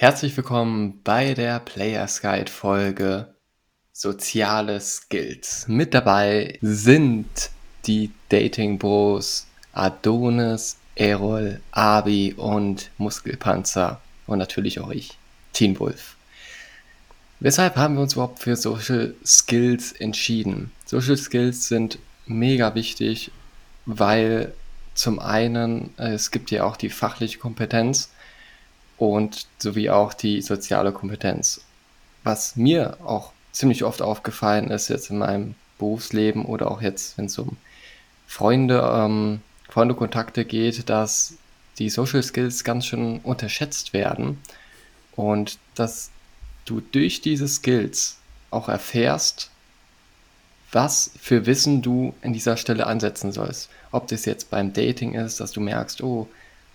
Herzlich willkommen bei der Players Guide Folge Soziale Skills. Mit dabei sind die Dating Bros Adonis, Erol, Abi und Muskelpanzer und natürlich auch ich, Teen Wolf. Weshalb haben wir uns überhaupt für Social Skills entschieden? Social Skills sind mega wichtig, weil zum einen äh, es gibt ja auch die fachliche Kompetenz, und sowie auch die soziale Kompetenz. Was mir auch ziemlich oft aufgefallen ist jetzt in meinem Berufsleben oder auch jetzt, wenn es um Freunde, ähm, Freundekontakte geht, dass die Social Skills ganz schön unterschätzt werden und dass du durch diese Skills auch erfährst, was für Wissen du in dieser Stelle ansetzen sollst. Ob das jetzt beim Dating ist, dass du merkst, oh,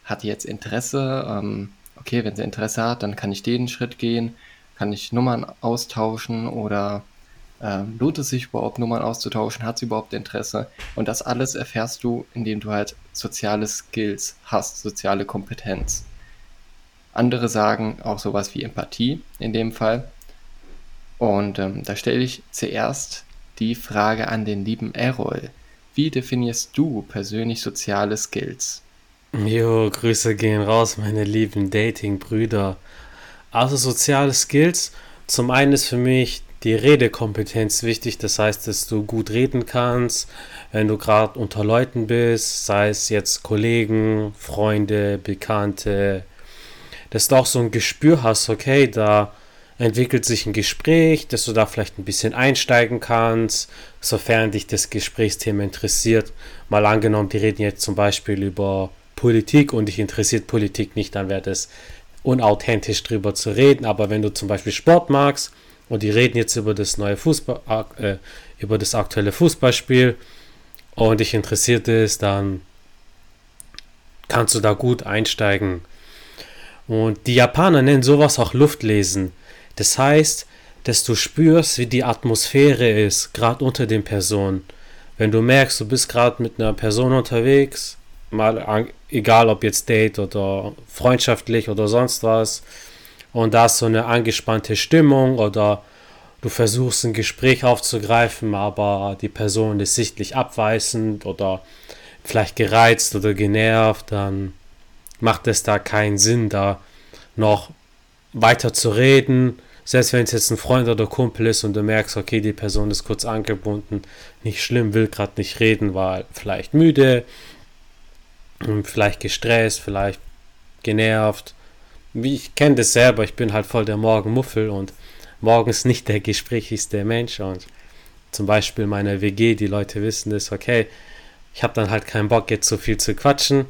hat jetzt Interesse, ähm, okay, wenn sie Interesse hat, dann kann ich den Schritt gehen, kann ich Nummern austauschen oder äh, lohnt es sich überhaupt, Nummern auszutauschen, hat sie überhaupt Interesse? Und das alles erfährst du, indem du halt soziale Skills hast, soziale Kompetenz. Andere sagen auch sowas wie Empathie in dem Fall. Und ähm, da stelle ich zuerst die Frage an den lieben Errol. Wie definierst du persönlich soziale Skills? Jo, Grüße gehen raus, meine lieben Dating-Brüder. Also soziale Skills. Zum einen ist für mich die Redekompetenz wichtig, das heißt, dass du gut reden kannst, wenn du gerade unter Leuten bist, sei es jetzt Kollegen, Freunde, Bekannte, dass du auch so ein Gespür hast, okay, da entwickelt sich ein Gespräch, dass du da vielleicht ein bisschen einsteigen kannst, sofern dich das Gesprächsthema interessiert. Mal angenommen, die reden jetzt zum Beispiel über Politik und dich interessiert Politik nicht, dann wäre das unauthentisch drüber zu reden. Aber wenn du zum Beispiel Sport magst und die reden jetzt über das neue Fußball, äh, über das aktuelle Fußballspiel und dich interessiert es, dann kannst du da gut einsteigen. Und die Japaner nennen sowas auch Luftlesen. Das heißt, dass du spürst, wie die Atmosphäre ist, gerade unter den Personen. Wenn du merkst, du bist gerade mit einer Person unterwegs mal egal ob jetzt Date oder freundschaftlich oder sonst was. Und da ist so eine angespannte Stimmung oder du versuchst ein Gespräch aufzugreifen, aber die Person ist sichtlich abweisend oder vielleicht gereizt oder genervt, dann macht es da keinen Sinn, da noch weiter zu reden. Selbst wenn es jetzt ein Freund oder Kumpel ist und du merkst, okay, die Person ist kurz angebunden, nicht schlimm, will gerade nicht reden, war vielleicht müde vielleicht gestresst, vielleicht genervt. Ich kenne das selber, ich bin halt voll der Morgenmuffel und morgens nicht der gesprächigste Mensch und zum Beispiel meine WG, die Leute wissen das, okay, ich habe dann halt keinen Bock jetzt so viel zu quatschen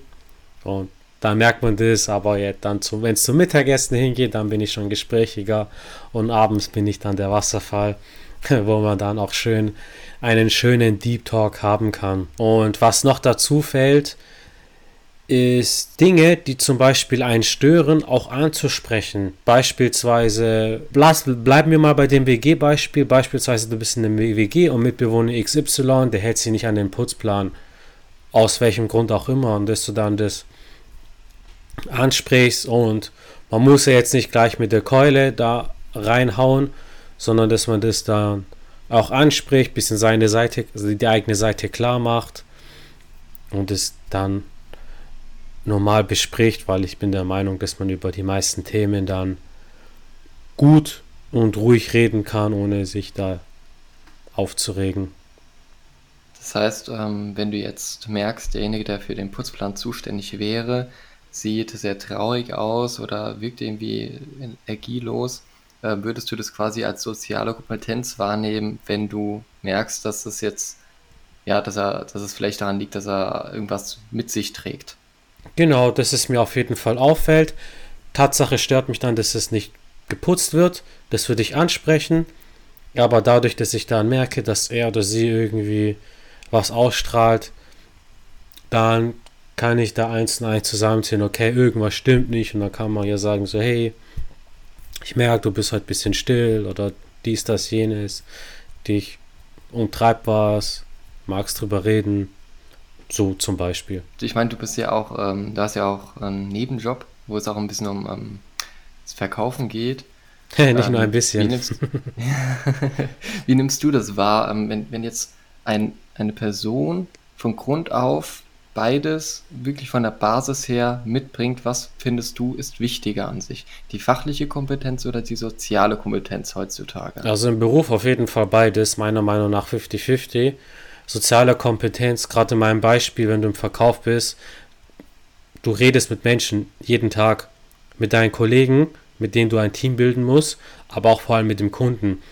und da merkt man das, aber jetzt dann wenn es zum Mittagessen hingeht, dann bin ich schon gesprächiger und abends bin ich dann der Wasserfall, wo man dann auch schön einen schönen Deep Talk haben kann. Und was noch dazu fällt, ist Dinge, die zum Beispiel einen stören, auch anzusprechen. Beispielsweise, bleiben wir mal bei dem WG-Beispiel. Beispielsweise, du bist in einem WG und Mitbewohner XY, der hält sich nicht an den Putzplan. Aus welchem Grund auch immer. Und dass du dann das ansprichst und man muss ja jetzt nicht gleich mit der Keule da reinhauen, sondern dass man das dann auch anspricht, bisschen seine Seite, also die eigene Seite klar macht und es dann normal bespricht, weil ich bin der Meinung, dass man über die meisten Themen dann gut und ruhig reden kann, ohne sich da aufzuregen. Das heißt, ähm, wenn du jetzt merkst, derjenige, der für den Putzplan zuständig wäre, sieht sehr traurig aus oder wirkt irgendwie energielos, äh, würdest du das quasi als soziale Kompetenz wahrnehmen, wenn du merkst, dass es jetzt, ja, dass er, dass es vielleicht daran liegt, dass er irgendwas mit sich trägt? Genau, dass es mir auf jeden Fall auffällt. Tatsache stört mich dann, dass es nicht geputzt wird. Das würde ich ansprechen. Aber dadurch, dass ich dann merke, dass er oder sie irgendwie was ausstrahlt, dann kann ich da eins und eins zusammenziehen, okay, irgendwas stimmt nicht. Und dann kann man ja sagen, so, hey, ich merke, du bist halt ein bisschen still oder dies, das, jenes. Dich umtreibt was, magst drüber reden. So zum Beispiel. Ich meine, du bist ja auch, ähm, du hast ja auch einen Nebenjob, wo es auch ein bisschen um ähm, das Verkaufen geht. Nicht ähm, nur ein bisschen. Wie nimmst, wie nimmst du das wahr, ähm, wenn, wenn jetzt ein, eine Person von Grund auf beides wirklich von der Basis her mitbringt, was findest du ist wichtiger an sich? Die fachliche Kompetenz oder die soziale Kompetenz heutzutage? Also im Beruf auf jeden Fall beides, meiner Meinung nach 50-50. Soziale Kompetenz, gerade in meinem Beispiel, wenn du im Verkauf bist, du redest mit Menschen jeden Tag, mit deinen Kollegen, mit denen du ein Team bilden musst, aber auch vor allem mit dem Kunden,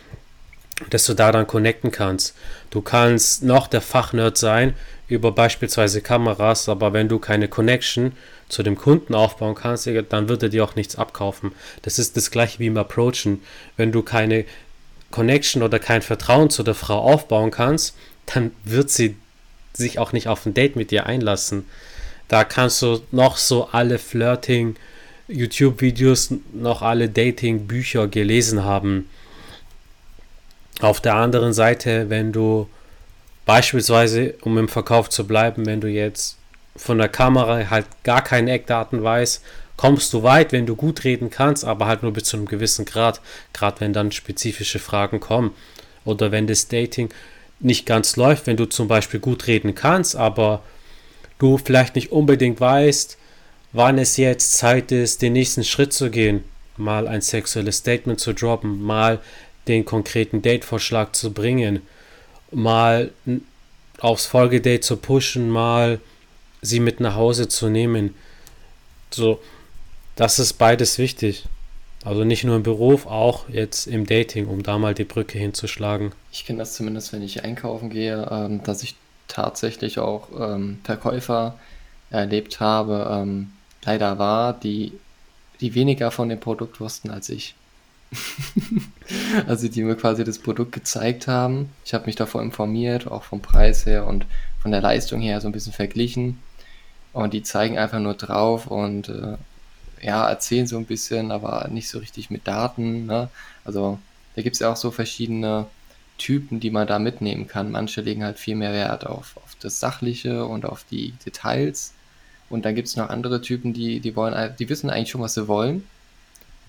dass du da dann connecten kannst. Du kannst noch der Fachnerd sein über beispielsweise Kameras, aber wenn du keine Connection zu dem Kunden aufbauen kannst, dann wird er dir auch nichts abkaufen. Das ist das gleiche wie im Approachen. Wenn du keine Connection oder kein Vertrauen zu der Frau aufbauen kannst, dann wird sie sich auch nicht auf ein Date mit dir einlassen. Da kannst du noch so alle Flirting YouTube-Videos, noch alle Dating-Bücher gelesen haben. Auf der anderen Seite, wenn du beispielsweise, um im Verkauf zu bleiben, wenn du jetzt von der Kamera halt gar keine Eckdaten weißt, kommst du weit, wenn du gut reden kannst, aber halt nur bis zu einem gewissen Grad, gerade wenn dann spezifische Fragen kommen. Oder wenn das Dating nicht ganz läuft, wenn du zum Beispiel gut reden kannst, aber du vielleicht nicht unbedingt weißt, wann es jetzt Zeit ist, den nächsten Schritt zu gehen, mal ein sexuelles Statement zu droppen, mal den konkreten Date-Vorschlag zu bringen, mal aufs Folgedate zu pushen, mal sie mit nach Hause zu nehmen. So, das ist beides wichtig. Also nicht nur im Beruf, auch jetzt im Dating, um da mal die Brücke hinzuschlagen. Ich kenne das zumindest, wenn ich einkaufen gehe, ähm, dass ich tatsächlich auch ähm, Verkäufer erlebt habe, ähm, leider war, die, die weniger von dem Produkt wussten als ich. also die mir quasi das Produkt gezeigt haben. Ich habe mich davor informiert, auch vom Preis her und von der Leistung her so ein bisschen verglichen. Und die zeigen einfach nur drauf und äh, ja, erzählen so ein bisschen, aber nicht so richtig mit Daten. Ne? Also da gibt es ja auch so verschiedene Typen, die man da mitnehmen kann. Manche legen halt viel mehr Wert auf, auf das Sachliche und auf die Details. Und dann gibt es noch andere Typen, die, die wollen, die wissen eigentlich schon, was sie wollen.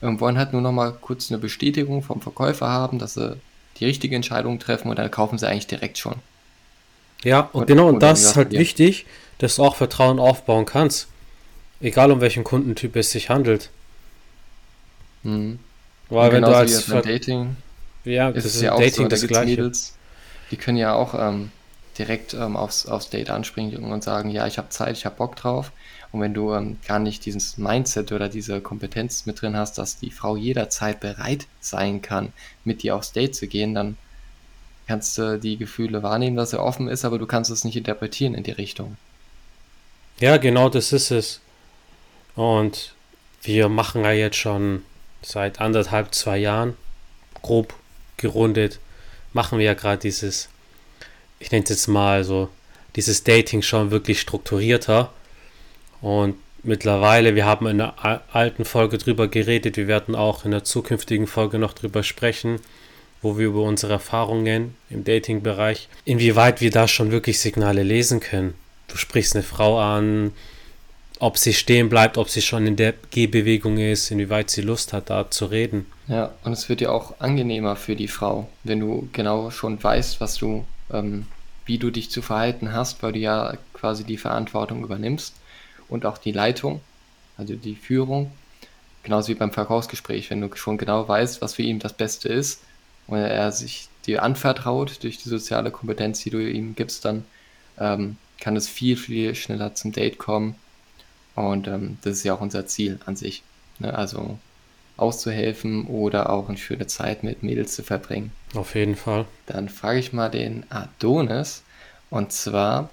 Und wollen halt nur noch mal kurz eine Bestätigung vom Verkäufer haben, dass sie die richtige Entscheidung treffen und dann kaufen sie eigentlich direkt schon. Ja, und, und genau, und das ist halt wichtig, dass du auch Vertrauen aufbauen kannst. Egal um welchen Kundentyp es sich handelt. Mhm. Weil wenn du als Ver Dating ja, ist das ist ja auch Dating so, das gleiche. Mädels, die können ja auch ähm, direkt ähm, aufs, aufs Date anspringen und sagen, ja, ich habe Zeit, ich habe Bock drauf. Und wenn du ähm, gar nicht dieses Mindset oder diese Kompetenz mit drin hast, dass die Frau jederzeit bereit sein kann, mit dir aufs Date zu gehen, dann kannst du die Gefühle wahrnehmen, dass er offen ist, aber du kannst es nicht interpretieren in die Richtung. Ja, genau das ist es. Und wir machen ja jetzt schon seit anderthalb, zwei Jahren, grob gerundet, machen wir ja gerade dieses ich nenne es jetzt mal so, dieses Dating schon wirklich strukturierter. Und mittlerweile, wir haben in der alten Folge drüber geredet, wir werden auch in der zukünftigen Folge noch drüber sprechen, wo wir über unsere Erfahrungen im Dating-Bereich, inwieweit wir da schon wirklich Signale lesen können. Du sprichst eine Frau an, ob sie stehen bleibt, ob sie schon in der Gehbewegung ist, inwieweit sie Lust hat, da zu reden. Ja, und es wird ja auch angenehmer für die Frau, wenn du genau schon weißt, was du ähm, wie du dich zu verhalten hast, weil du ja quasi die Verantwortung übernimmst und auch die Leitung, also die Führung. Genauso wie beim Verkaufsgespräch, wenn du schon genau weißt, was für ihn das Beste ist und er sich dir anvertraut durch die soziale Kompetenz, die du ihm gibst, dann ähm, kann es viel, viel schneller zum Date kommen. Und ähm, das ist ja auch unser Ziel an sich. Ne? Also auszuhelfen oder auch eine schöne Zeit mit Mädels zu verbringen. Auf jeden Fall. Dann frage ich mal den Adonis. Und zwar,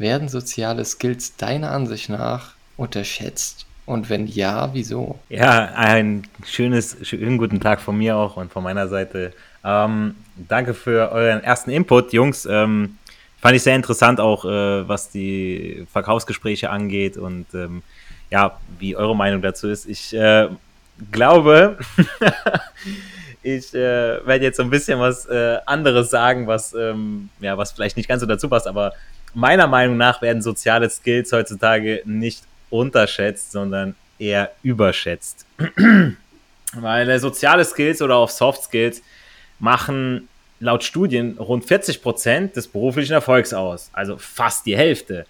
werden soziale Skills deiner Ansicht nach unterschätzt? Und wenn ja, wieso? Ja, ein schönes, schönen guten Tag von mir auch und von meiner Seite. Ähm, danke für euren ersten Input, Jungs. Ähm, fand ich sehr interessant auch, äh, was die Verkaufsgespräche angeht und ähm, ja, wie eure Meinung dazu ist. Ich äh, glaube, ich äh, werde jetzt so ein bisschen was äh, anderes sagen, was, ähm, ja, was vielleicht nicht ganz so dazu passt, aber meiner Meinung nach werden soziale Skills heutzutage nicht unterschätzt, sondern eher überschätzt. Weil soziale Skills oder auch Soft Skills machen laut Studien rund 40 Prozent des beruflichen Erfolgs aus. Also fast die Hälfte.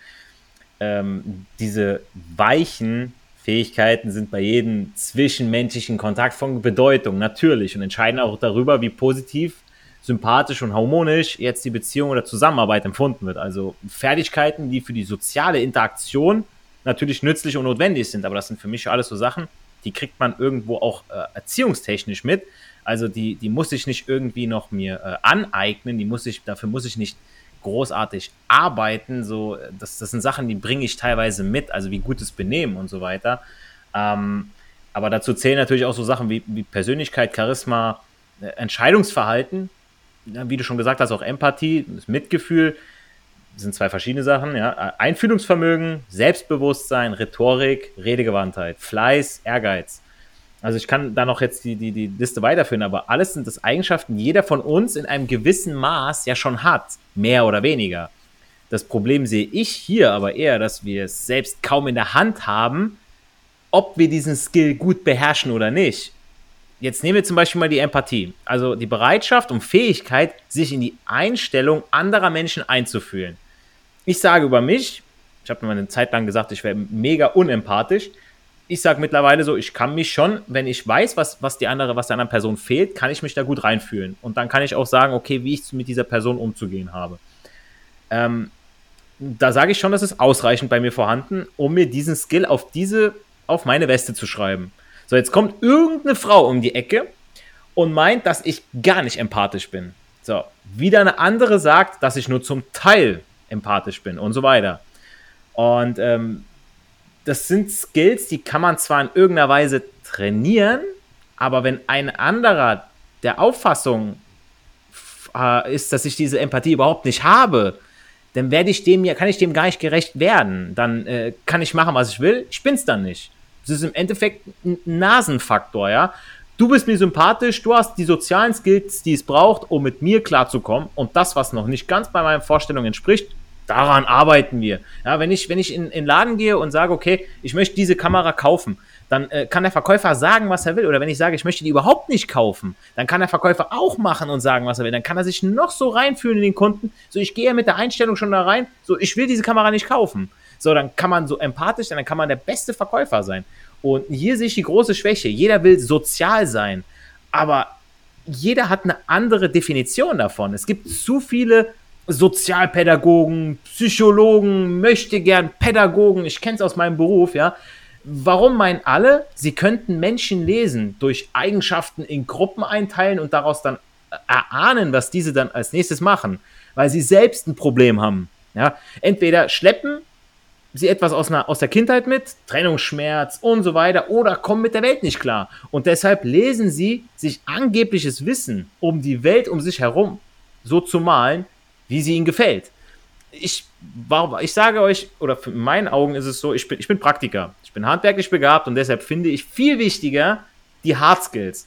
Ähm, diese weichen Fähigkeiten sind bei jedem zwischenmenschlichen Kontakt von Bedeutung, natürlich, und entscheiden auch darüber, wie positiv, sympathisch und harmonisch jetzt die Beziehung oder Zusammenarbeit empfunden wird. Also Fertigkeiten, die für die soziale Interaktion natürlich nützlich und notwendig sind, aber das sind für mich alles so Sachen, die kriegt man irgendwo auch äh, erziehungstechnisch mit. Also die, die muss ich nicht irgendwie noch mir äh, aneignen, die muss ich, dafür muss ich nicht großartig arbeiten. So, das, das sind Sachen, die bringe ich teilweise mit, also wie gutes Benehmen und so weiter. Ähm, aber dazu zählen natürlich auch so Sachen wie, wie Persönlichkeit, Charisma, äh, Entscheidungsverhalten, ja, wie du schon gesagt hast, auch Empathie, das Mitgefühl, das sind zwei verschiedene Sachen. Ja. Einfühlungsvermögen, Selbstbewusstsein, Rhetorik, Redegewandtheit, Fleiß, Ehrgeiz. Also ich kann da noch jetzt die, die, die Liste weiterführen, aber alles sind das Eigenschaften, die jeder von uns in einem gewissen Maß ja schon hat, mehr oder weniger. Das Problem sehe ich hier aber eher, dass wir es selbst kaum in der Hand haben, ob wir diesen Skill gut beherrschen oder nicht. Jetzt nehmen wir zum Beispiel mal die Empathie, also die Bereitschaft und Fähigkeit, sich in die Einstellung anderer Menschen einzufühlen. Ich sage über mich, ich habe mir eine Zeit lang gesagt, ich wäre mega unempathisch, ich sage mittlerweile so, ich kann mich schon, wenn ich weiß, was, was die andere, was der anderen Person fehlt, kann ich mich da gut reinfühlen. Und dann kann ich auch sagen, okay, wie ich mit dieser Person umzugehen habe. Ähm, da sage ich schon, das ist ausreichend bei mir vorhanden, um mir diesen Skill auf diese, auf meine Weste zu schreiben. So, jetzt kommt irgendeine Frau um die Ecke und meint, dass ich gar nicht empathisch bin. So, wieder eine andere sagt, dass ich nur zum Teil empathisch bin und so weiter. Und ähm, das sind Skills, die kann man zwar in irgendeiner Weise trainieren, aber wenn ein anderer der Auffassung äh, ist, dass ich diese Empathie überhaupt nicht habe, dann werde ich dem ja, kann ich dem gar nicht gerecht werden. Dann äh, kann ich machen, was ich will, ich bin's dann nicht. Das ist im Endeffekt ein Nasenfaktor, ja. Du bist mir sympathisch, du hast die sozialen Skills, die es braucht, um mit mir klarzukommen. Und das, was noch nicht ganz bei meinen Vorstellungen entspricht, Daran arbeiten wir. Ja, wenn ich, wenn ich in den Laden gehe und sage, okay, ich möchte diese Kamera kaufen, dann äh, kann der Verkäufer sagen, was er will. Oder wenn ich sage, ich möchte die überhaupt nicht kaufen, dann kann der Verkäufer auch machen und sagen, was er will. Dann kann er sich noch so reinfühlen in den Kunden. So, ich gehe mit der Einstellung schon da rein, so, ich will diese Kamera nicht kaufen. So, dann kann man so empathisch sein, dann kann man der beste Verkäufer sein. Und hier sehe ich die große Schwäche. Jeder will sozial sein, aber jeder hat eine andere Definition davon. Es gibt zu viele Sozialpädagogen, Psychologen, möchte gern Pädagogen, ich kenne es aus meinem Beruf, ja. Warum meinen alle, sie könnten Menschen lesen, durch Eigenschaften in Gruppen einteilen und daraus dann erahnen, was diese dann als nächstes machen, weil sie selbst ein Problem haben. Ja, entweder schleppen sie etwas aus, einer, aus der Kindheit mit, Trennungsschmerz und so weiter, oder kommen mit der Welt nicht klar. Und deshalb lesen sie sich angebliches Wissen um die Welt um sich herum so zu malen, wie sie ihnen gefällt. Ich, ich sage euch, oder in meinen Augen ist es so, ich bin, ich bin Praktiker. Ich bin handwerklich begabt und deshalb finde ich viel wichtiger die Hard Skills.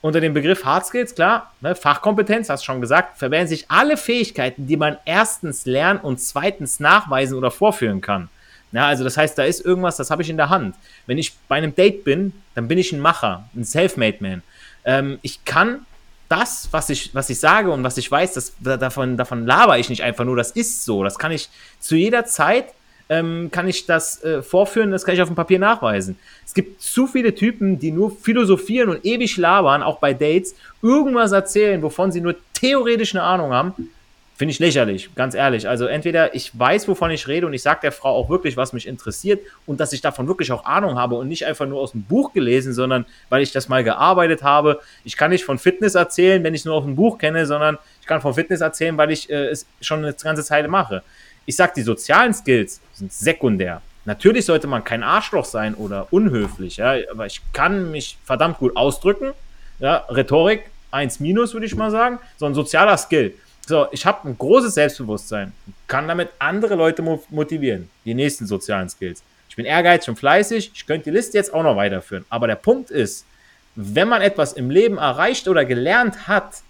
Unter dem Begriff Hard Skills, klar, ne, Fachkompetenz, hast du schon gesagt, verwenden sich alle Fähigkeiten, die man erstens lernen und zweitens nachweisen oder vorführen kann. Ja, also das heißt, da ist irgendwas, das habe ich in der Hand. Wenn ich bei einem Date bin, dann bin ich ein Macher, ein Self-Made Man. Ähm, ich kann das, was ich, was ich sage und was ich weiß, das, davon, davon laber ich nicht einfach nur, das ist so. Das kann ich zu jeder Zeit, ähm, kann ich das äh, vorführen, das kann ich auf dem Papier nachweisen. Es gibt zu viele Typen, die nur philosophieren und ewig labern, auch bei Dates, irgendwas erzählen, wovon sie nur theoretisch eine Ahnung haben Finde ich lächerlich, ganz ehrlich. Also entweder ich weiß, wovon ich rede und ich sage der Frau auch wirklich, was mich interessiert und dass ich davon wirklich auch Ahnung habe und nicht einfach nur aus dem Buch gelesen, sondern weil ich das mal gearbeitet habe. Ich kann nicht von Fitness erzählen, wenn ich es nur aus dem Buch kenne, sondern ich kann von Fitness erzählen, weil ich äh, es schon eine ganze Zeit mache. Ich sage, die sozialen Skills sind sekundär. Natürlich sollte man kein Arschloch sein oder unhöflich, ja, aber ich kann mich verdammt gut ausdrücken. Ja, Rhetorik 1 minus, würde ich mal sagen. So ein sozialer Skill so, ich habe ein großes Selbstbewusstsein, kann damit andere Leute motivieren, die nächsten sozialen Skills. Ich bin ehrgeizig und fleißig, ich könnte die Liste jetzt auch noch weiterführen. Aber der Punkt ist, wenn man etwas im Leben erreicht oder gelernt hat,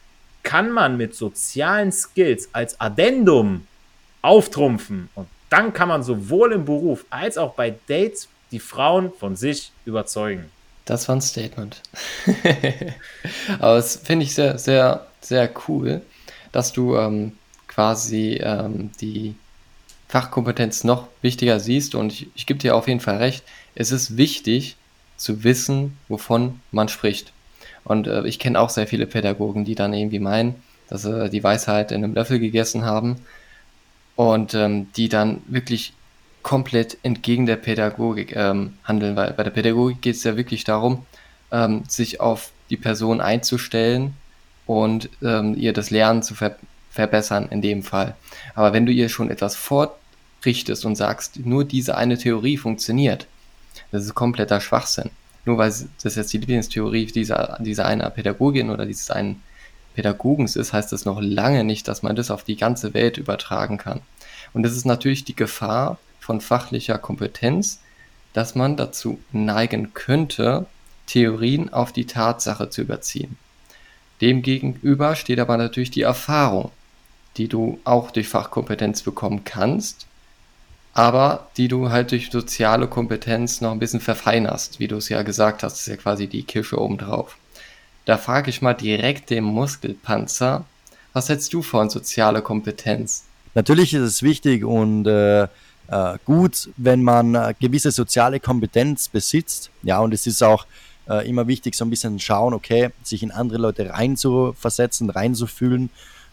kann man mit sozialen Skills als Addendum auftrumpfen. Und dann kann man sowohl im Beruf als auch bei Dates die Frauen von sich überzeugen. Das war ein Statement. Aber es finde ich sehr, sehr, sehr cool, dass du ähm, quasi ähm, die Fachkompetenz noch wichtiger siehst. Und ich, ich gebe dir auf jeden Fall recht. Es ist wichtig zu wissen, wovon man spricht. Und äh, ich kenne auch sehr viele Pädagogen, die dann irgendwie meinen, dass sie die Weisheit in einem Löffel gegessen haben und ähm, die dann wirklich komplett entgegen der Pädagogik ähm, handeln, weil bei der Pädagogik geht es ja wirklich darum, ähm, sich auf die Person einzustellen und ähm, ihr das Lernen zu ver verbessern in dem Fall. Aber wenn du ihr schon etwas vorrichtest und sagst, nur diese eine Theorie funktioniert, das ist kompletter Schwachsinn. Nur weil das jetzt die Lieblingstheorie dieser, dieser einer Pädagogin oder dieses einen Pädagogens ist, heißt das noch lange nicht, dass man das auf die ganze Welt übertragen kann. Und das ist natürlich die Gefahr von fachlicher Kompetenz, dass man dazu neigen könnte, Theorien auf die Tatsache zu überziehen. Demgegenüber steht aber natürlich die Erfahrung, die du auch durch Fachkompetenz bekommen kannst, aber die du halt durch soziale Kompetenz noch ein bisschen verfeinerst, wie du es ja gesagt hast, ist ja quasi die Kirsche obendrauf. Da frage ich mal direkt den Muskelpanzer, was hältst du von soziale Kompetenz? Natürlich ist es wichtig und äh, äh, gut, wenn man äh, gewisse soziale Kompetenz besitzt. Ja, und es ist auch äh, immer wichtig, so ein bisschen schauen, okay, sich in andere Leute reinzuversetzen, reinzufühlen.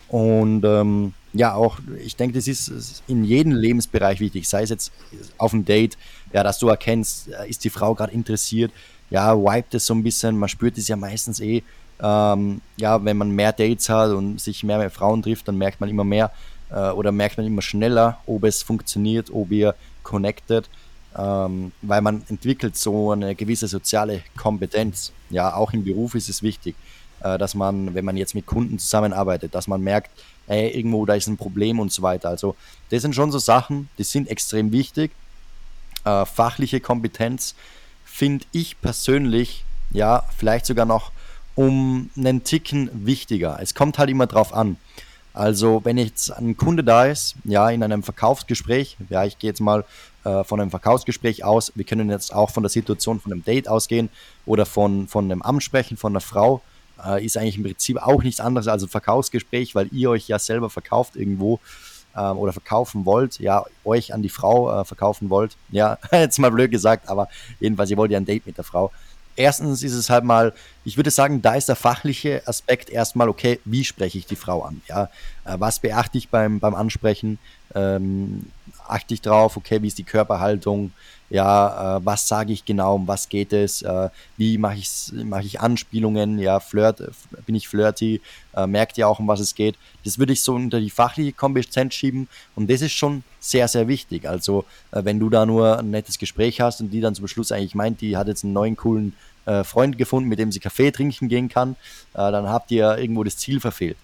Und ähm, ja, auch, ich denke, das ist in jedem Lebensbereich wichtig, sei es jetzt auf einem Date, ja, dass du erkennst, äh, ist die Frau gerade interessiert, ja, wiped es so ein bisschen, man spürt es ja meistens eh, ähm, ja, wenn man mehr Dates hat und sich mehr mit Frauen trifft, dann merkt man immer mehr äh, oder merkt man immer schneller, ob es funktioniert, ob ihr connected ähm, weil man entwickelt so eine gewisse soziale Kompetenz. Ja, auch im Beruf ist es wichtig, äh, dass man, wenn man jetzt mit Kunden zusammenarbeitet, dass man merkt, ey, irgendwo da ist ein Problem und so weiter. Also das sind schon so Sachen, die sind extrem wichtig. Äh, fachliche Kompetenz finde ich persönlich, ja, vielleicht sogar noch um einen Ticken wichtiger. Es kommt halt immer drauf an. Also wenn jetzt ein Kunde da ist, ja, in einem Verkaufsgespräch, ja, ich gehe jetzt mal äh, von einem Verkaufsgespräch aus, wir können jetzt auch von der Situation von einem Date ausgehen oder von, von einem Ansprechen von einer Frau, äh, ist eigentlich im Prinzip auch nichts anderes als ein Verkaufsgespräch, weil ihr euch ja selber verkauft irgendwo äh, oder verkaufen wollt, ja, euch an die Frau äh, verkaufen wollt. Ja, jetzt mal blöd gesagt, aber jedenfalls, ihr wollt ja ein Date mit der Frau erstens ist es halt mal, ich würde sagen, da ist der fachliche Aspekt erstmal, okay, wie spreche ich die Frau an? Ja, äh, was beachte ich beim, beim Ansprechen? Ähm, achte ich drauf, okay, wie ist die Körperhaltung? Ja, äh, was sage ich genau, um was geht es? Äh, wie mache ich, mach ich Anspielungen? Ja, flirt, bin ich flirty? Äh, merkt ihr auch, um was es geht? Das würde ich so unter die fachliche Kompetenz schieben und das ist schon sehr, sehr wichtig. Also, äh, wenn du da nur ein nettes Gespräch hast und die dann zum Schluss eigentlich meint, die hat jetzt einen neuen coolen äh, Freund gefunden, mit dem sie Kaffee trinken gehen kann, äh, dann habt ihr irgendwo das Ziel verfehlt.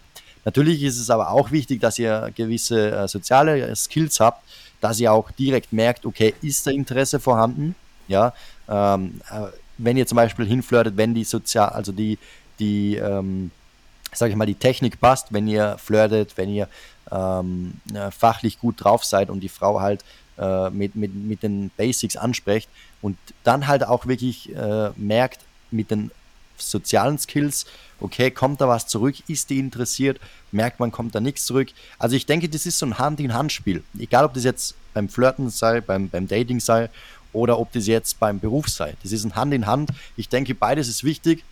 Natürlich ist es aber auch wichtig, dass ihr gewisse soziale Skills habt, dass ihr auch direkt merkt, okay, ist da Interesse vorhanden? Ja, ähm, äh, wenn ihr zum Beispiel hinflirtet, wenn die sozial, also die, die, ähm, sag ich mal, die Technik passt, wenn ihr flirtet, wenn ihr ähm, äh, fachlich gut drauf seid und die Frau halt äh, mit, mit, mit den Basics ansprecht und dann halt auch wirklich äh, merkt mit den sozialen Skills, okay, kommt da was zurück, ist die interessiert, merkt man, kommt da nichts zurück. Also ich denke, das ist so ein Hand-in-Hand-Spiel. Egal, ob das jetzt beim Flirten sei, beim, beim Dating sei oder ob das jetzt beim Beruf sei. Das ist ein Hand-in-Hand. Ich denke, beides ist wichtig.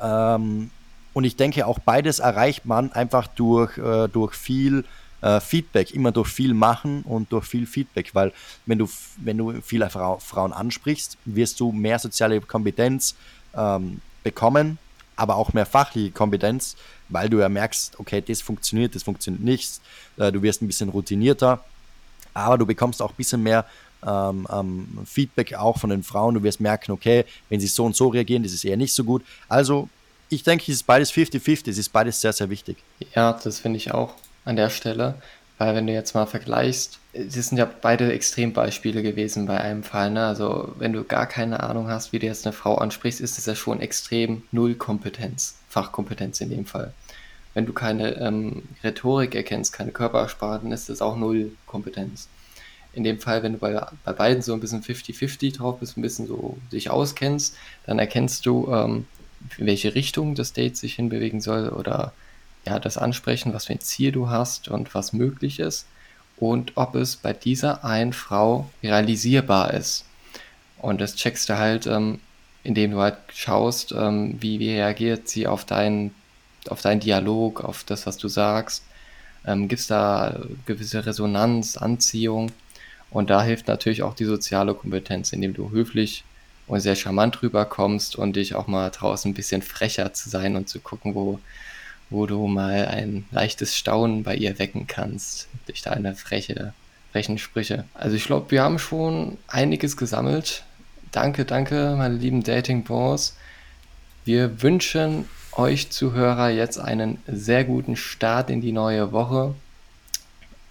Ähm, und ich denke, auch beides erreicht man einfach durch, äh, durch viel äh, Feedback, immer durch viel Machen und durch viel Feedback, weil wenn du, wenn du viele Frau, Frauen ansprichst, wirst du mehr soziale Kompetenz ähm, bekommen, aber auch mehr fachliche Kompetenz, weil du ja merkst, okay, das funktioniert, das funktioniert nicht. Äh, du wirst ein bisschen routinierter, aber du bekommst auch ein bisschen mehr ähm, ähm, Feedback auch von den Frauen. Du wirst merken, okay, wenn sie so und so reagieren, das ist eher nicht so gut. Also, ich denke, es ist beides 50-50, es ist beides sehr, sehr wichtig. Ja, das finde ich auch an der Stelle. Weil wenn du jetzt mal vergleichst, das sind ja beide Extrembeispiele gewesen bei einem Fall. Ne? Also wenn du gar keine Ahnung hast, wie du jetzt eine Frau ansprichst, ist es ja schon extrem Nullkompetenz, Fachkompetenz in dem Fall. Wenn du keine ähm, Rhetorik erkennst, keine Körpersprache, dann ist es auch Nullkompetenz. in dem Fall, wenn du bei, bei beiden so ein bisschen 50-50 drauf bist, ein bisschen so dich auskennst, dann erkennst du, ähm, in welche Richtung das Date sich hinbewegen soll oder ja, das ansprechen, was für ein Ziel du hast und was möglich ist und ob es bei dieser einen Frau realisierbar ist. Und das checkst du halt, ähm, indem du halt schaust, ähm, wie, wie reagiert sie auf deinen auf deinen Dialog, auf das, was du sagst. Ähm, Gibt es da gewisse Resonanz, Anziehung? Und da hilft natürlich auch die soziale Kompetenz, indem du höflich und sehr charmant rüberkommst und dich auch mal draußen ein bisschen frecher zu sein und zu gucken, wo, wo du mal ein leichtes Staunen bei ihr wecken kannst durch deine freche, frechen Sprüche. Also ich glaube, wir haben schon einiges gesammelt. Danke, danke, meine lieben Dating Bros. Wir wünschen euch Zuhörer jetzt einen sehr guten Start in die neue Woche.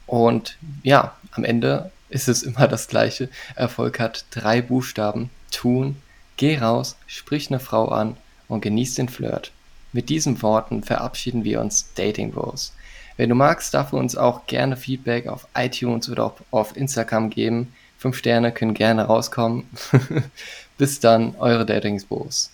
Und ja, am Ende ist es immer das gleiche. Erfolg hat drei Buchstaben. Tun, geh raus, sprich eine Frau an und genieß den Flirt. Mit diesen Worten verabschieden wir uns Dating Bros. Wenn du magst, darfst du uns auch gerne Feedback auf iTunes oder auf Instagram geben. Fünf Sterne können gerne rauskommen. Bis dann, eure Dating Bros.